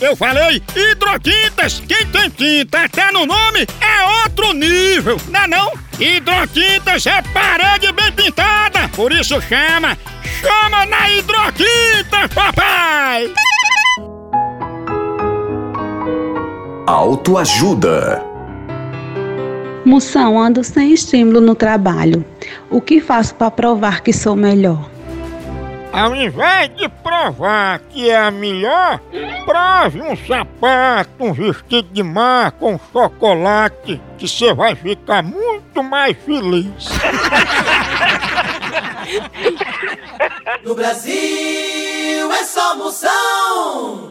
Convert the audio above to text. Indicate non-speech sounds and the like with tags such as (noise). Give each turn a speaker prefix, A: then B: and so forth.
A: Eu falei hidrotintas. Quem tem tinta até no nome é outro nível, não é não? Hidrotintas é parede bem pintada, por isso chama, chama na hidrotinta, papai!
B: Autoajuda.
C: Moção, ando sem estímulo no trabalho. O que faço para provar que sou melhor?
A: Ao invés de provar que é a melhor, prove um sapato, um vestido de mar com chocolate, que você vai ficar muito mais feliz. (laughs)
D: No Brasil é só moção.